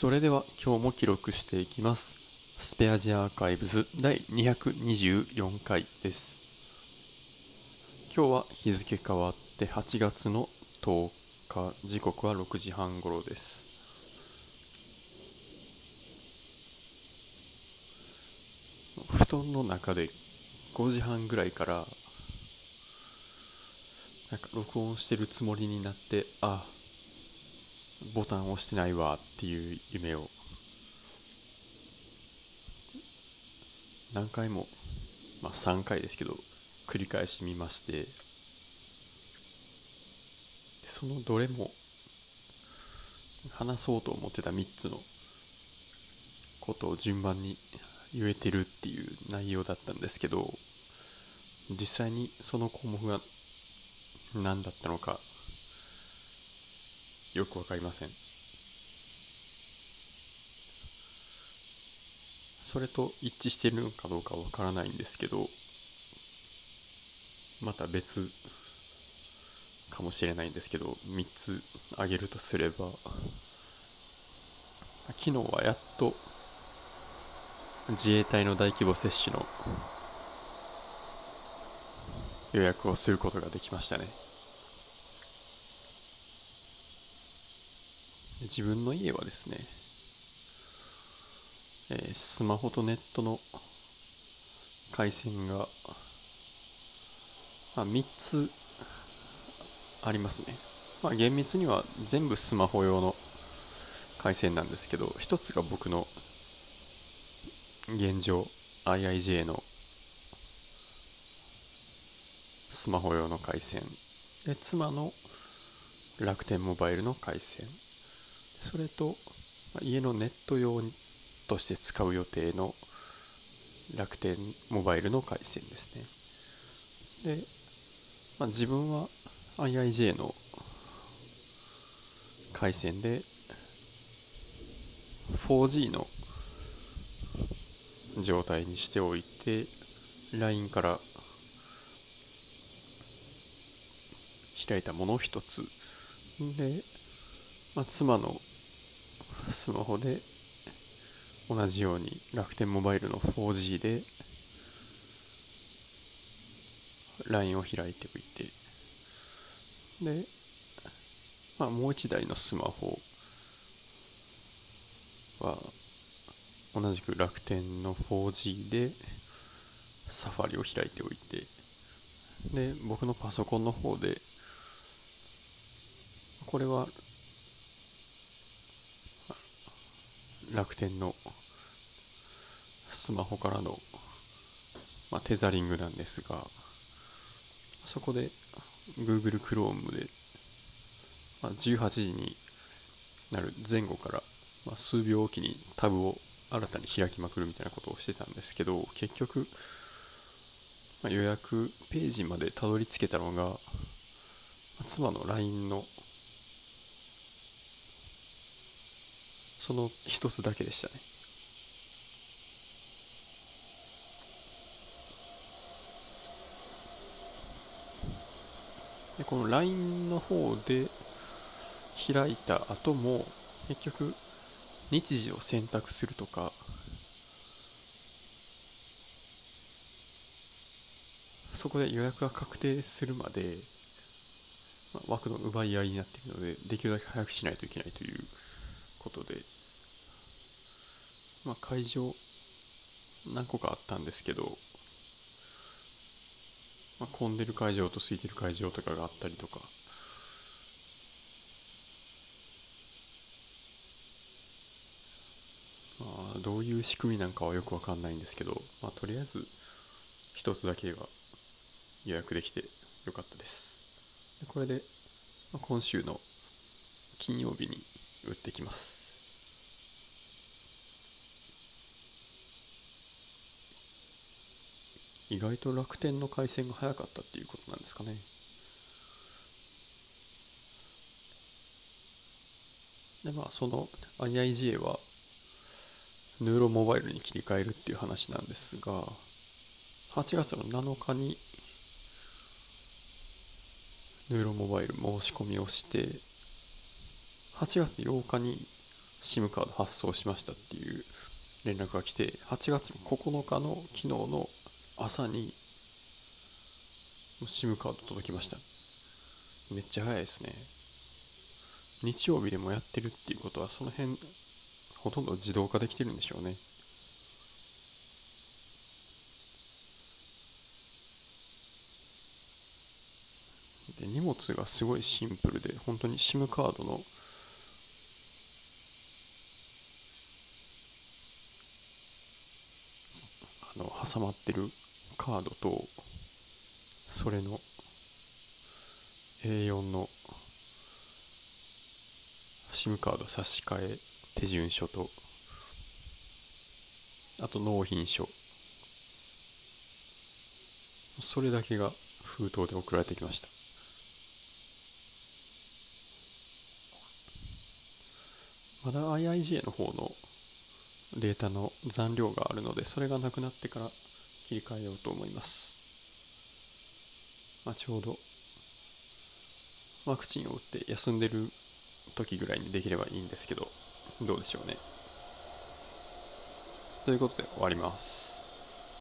それでは今日も記録していきます。スペアジアアーカイブズ第224回です。今日は日付変わって8月の10日時刻は6時半頃です。布団の中で5時半ぐらいからなんか録音してるつもりになってあボタンを押してないわっていう夢を。何回もまあ3回ですけど繰り返し見まして。そのどれも話そうと思ってた3つのことを順番に言えてるっていう内容だったんですけど実際にその項目が何だったのかよくわかりません。それと一致しているのかどうかわからないんですけどまた別かもしれないんですけど3つ挙げるとすれば昨日はやっと自衛隊の大規模接種の予約をすることができましたね。自分の家はですね、えー、スマホとネットの回線が、まあ、3つありますね。まあ、厳密には全部スマホ用の回線なんですけど、1つが僕の現状 IIJ のスマホ用の回線で妻の楽天モバイルの回線それと家のネット用として使う予定の楽天モバイルの回線ですね。で、まあ、自分は IIJ の回線で 4G の状態にしておいて LINE から開いたものを一つ。で、まあ、妻のスマホで同じように楽天モバイルの 4G で LINE を開いておいて。で、まあ、もう一台のスマホは同じく楽天の 4G でサファリを開いておいて。で僕のパソコンの方でこれは楽天のスマホからの、まあ、テザリングなんですがそこで Google Chrome で、まあ、18時になる前後から、まあ、数秒おきにタブを新たに開きまくるみたいなことをしてたんですけど結局、まあ、予約ページまでたどり着けたのが妻の LINE のその一つだけでしたね。でこの LINE の方で開いた後も結局日時を選択するとかそこで予約が確定するまで、まあ、枠の奪い合いになっているのでできるだけ早くしないといけないということで。まあ、会場何個かあったんですけど、まあ、混んでる会場と空いてる会場とかがあったりとか。まあどういう仕組みなんかはよくわかんないんですけど、まあ、とりあえず一つだけが予約できてよかったです。これで、今週の金曜日に打ってきます。意外と楽天の回線が早かったっていうことなんですかね。でまあその IIJ はヌーロモバイルに切り替えるっていう話なんですが8月の7日にヌーロモバイル申し込みをして8月8日に SIM カード発送しましたっていう連絡が来て8月の9日の昨日の朝に SIM カード届きました。めっちゃ早いですね。日曜日でもやってるっていうことはその辺ほとんど自動化できてるんでしょうね。で荷物がすごいシンプルで本当に SIM カードのあの挟まってるカードとそれの A4 の SIM カード差し替え手順書とあと納品書。それだけが封筒で送られてきました。まだ IIJ の方のデータの残量があるのでそれがなくなってから切り替えようと思います、まあ、ちょうどワクチンを打って休んでる時ぐらいにできればいいんですけどどうでしょうね。ということで終わります。